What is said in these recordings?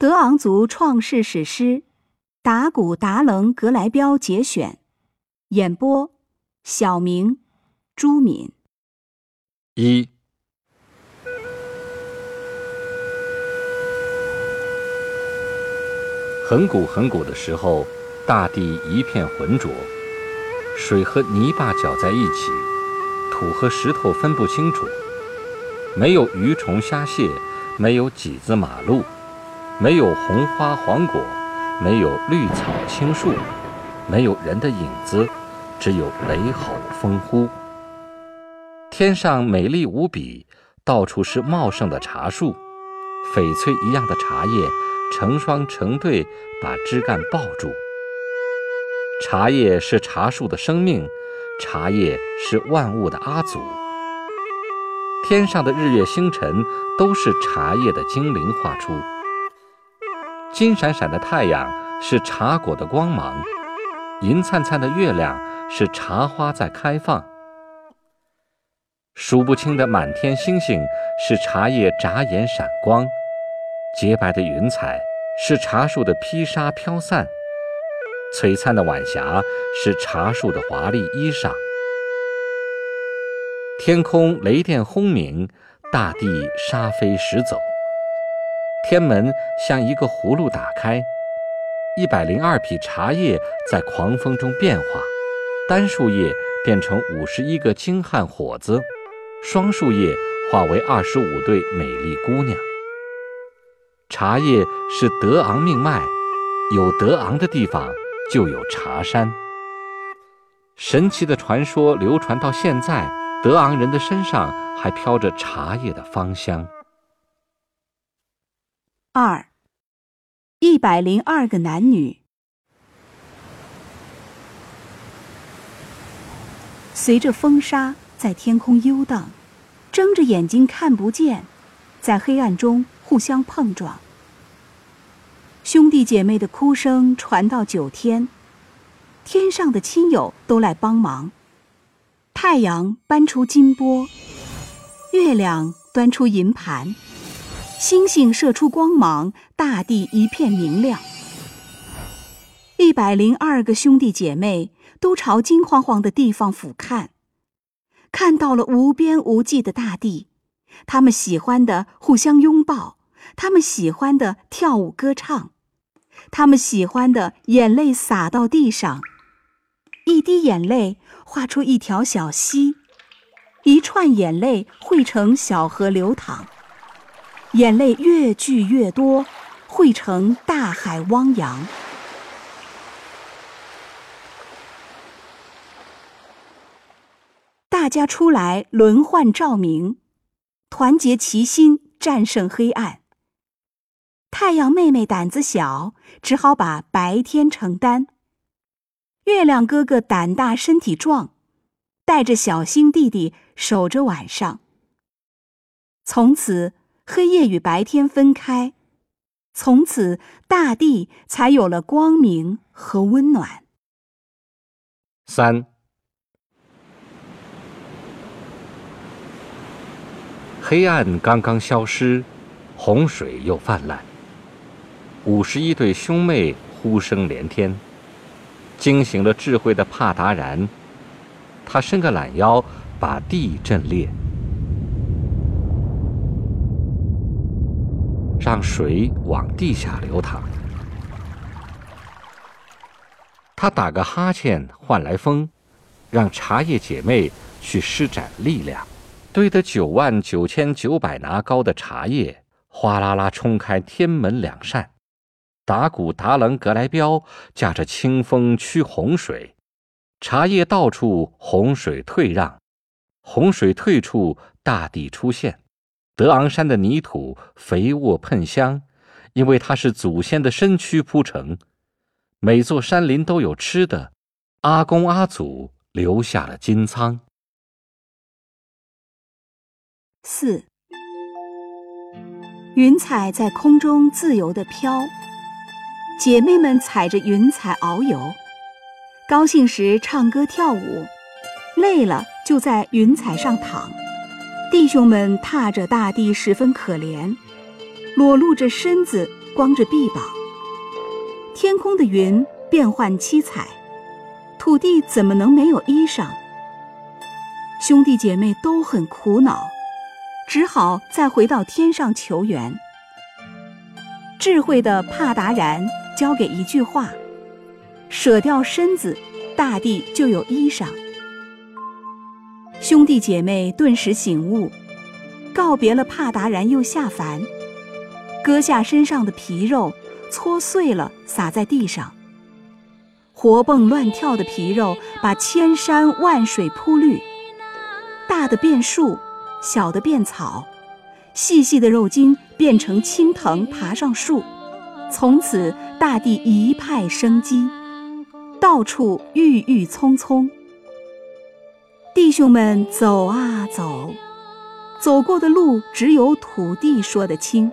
德昂族创世史诗《达古达棱格莱标》节选，演播：小明、朱敏。一，很古很古的时候，大地一片浑浊，水和泥巴搅在一起，土和石头分不清楚，没有鱼虫虾蟹，没有几子马路。没有红花黄果，没有绿草青树，没有人的影子，只有雷吼风呼。天上美丽无比，到处是茂盛的茶树，翡翠一样的茶叶成双成对把枝干抱住。茶叶是茶树的生命，茶叶是万物的阿祖。天上的日月星辰都是茶叶的精灵画出。金闪闪的太阳是茶果的光芒，银灿灿的月亮是茶花在开放，数不清的满天星星是茶叶眨眼闪光，洁白的云彩是茶树的披纱飘散，璀璨的晚霞是茶树的华丽衣裳。天空雷电轰鸣，大地沙飞石走。天门像一个葫芦打开，一百零二匹茶叶在狂风中变化，单树叶变成五十一个精悍伙子，双树叶化为二十五对美丽姑娘。茶叶是德昂命脉，有德昂的地方就有茶山。神奇的传说流传到现在，德昂人的身上还飘着茶叶的芳香。二，一百零二个男女，随着风沙在天空游荡，睁着眼睛看不见，在黑暗中互相碰撞。兄弟姐妹的哭声传到九天，天上的亲友都来帮忙。太阳搬出金钵，月亮端出银盘。星星射出光芒，大地一片明亮。一百零二个兄弟姐妹都朝金晃晃的地方俯瞰，看到了无边无际的大地。他们喜欢的互相拥抱，他们喜欢的跳舞歌唱，他们喜欢的眼泪洒到地上，一滴眼泪画出一条小溪，一串眼泪汇成小河流淌。眼泪越聚越多，汇成大海汪洋。大家出来轮换照明，团结齐心，战胜黑暗。太阳妹妹胆子小，只好把白天承担；月亮哥哥胆大身体壮，带着小星弟弟守着晚上。从此。黑夜与白天分开，从此大地才有了光明和温暖。三，黑暗刚刚消失，洪水又泛滥。五十一对兄妹呼声连天，惊醒了智慧的帕达然。他伸个懒腰，把地震裂。让水往地下流淌。他打个哈欠换来风，让茶叶姐妹去施展力量，堆得九万九千九百拿高的茶叶哗啦啦冲开天门两扇。达古达棱格莱标驾着清风驱洪水，茶叶到处洪水退让，洪水退处大地出现。德昂山的泥土肥沃喷香，因为它是祖先的身躯铺成。每座山林都有吃的，阿公阿祖留下了金仓。四，云彩在空中自由地飘，姐妹们踩着云彩遨游，高兴时唱歌跳舞，累了就在云彩上躺。弟兄们踏着大地，十分可怜，裸露着身子，光着臂膀。天空的云变幻七彩，土地怎么能没有衣裳？兄弟姐妹都很苦恼，只好再回到天上求援。智慧的帕达然交给一句话：舍掉身子，大地就有衣裳。兄弟姐妹顿时醒悟，告别了帕达然，又下凡，割下身上的皮肉，搓碎了撒在地上。活蹦乱跳的皮肉把千山万水铺绿，大的变树，小的变草，细细的肉筋变成青藤爬上树，从此大地一派生机，到处郁郁葱葱。弟兄们走啊走，走过的路只有土地说得清；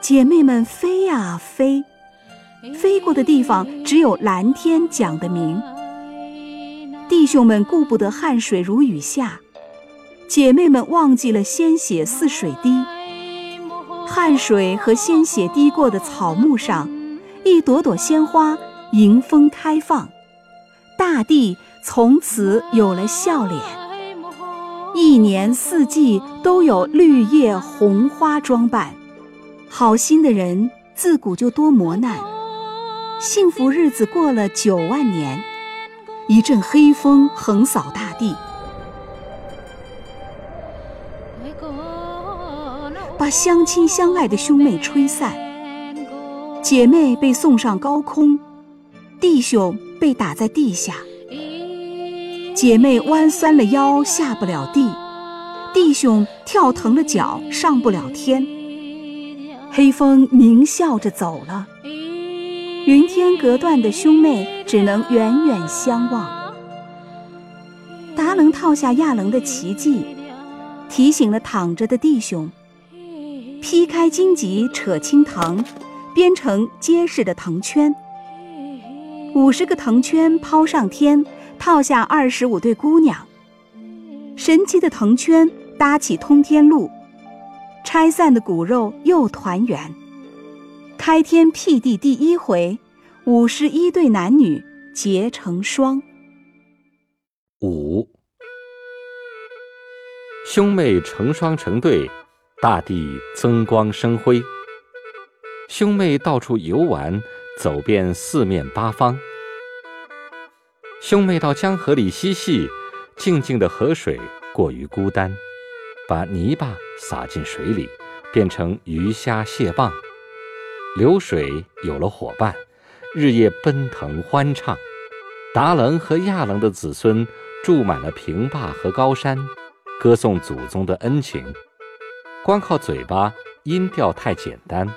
姐妹们飞呀飞，飞过的地方只有蓝天讲得明。弟兄们顾不得汗水如雨下，姐妹们忘记了鲜血似水滴。汗水和鲜血滴过的草木上，一朵朵鲜花迎风开放，大地。从此有了笑脸，一年四季都有绿叶红花装扮。好心的人自古就多磨难，幸福日子过了九万年，一阵黑风横扫大地，把相亲相爱的兄妹吹散。姐妹被送上高空，弟兄被打在地下。姐妹弯酸了腰下不了地，弟兄跳疼了脚上不了天。黑风狞笑着走了，云天隔断的兄妹只能远远相望。达能套下亚棱的奇迹，提醒了躺着的弟兄：劈开荆棘，扯青藤，编成结实的藤圈。五十个藤圈抛上天。套下二十五对姑娘，神奇的藤圈搭起通天路，拆散的骨肉又团圆。开天辟地第一回，五十一对男女结成双。五兄妹成双成对，大地增光生辉。兄妹到处游玩，走遍四面八方。兄妹到江河里嬉戏，静静的河水过于孤单，把泥巴撒进水里，变成鱼虾蟹蚌。流水有了伙伴，日夜奔腾欢唱。达棱和亚棱的子孙住满了平坝和高山，歌颂祖宗的恩情。光靠嘴巴，音调太简单。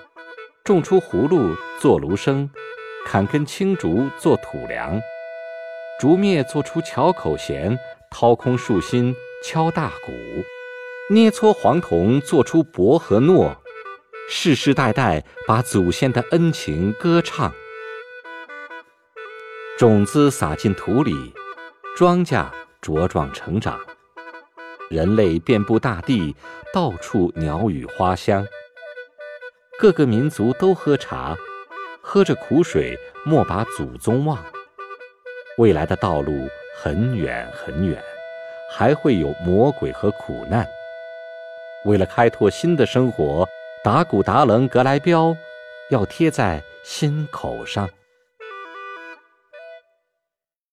种出葫芦做芦笙，砍根青竹做土梁。竹篾做出巧口弦，掏空树心敲大鼓；捏搓黄铜做出帛和糯，世世代代把祖先的恩情歌唱。种子撒进土里，庄稼茁壮成长；人类遍布大地，到处鸟语花香。各个民族都喝茶，喝着苦水，莫把祖宗忘。未来的道路很远很远，还会有魔鬼和苦难。为了开拓新的生活，达古达棱格莱标要贴在心口上。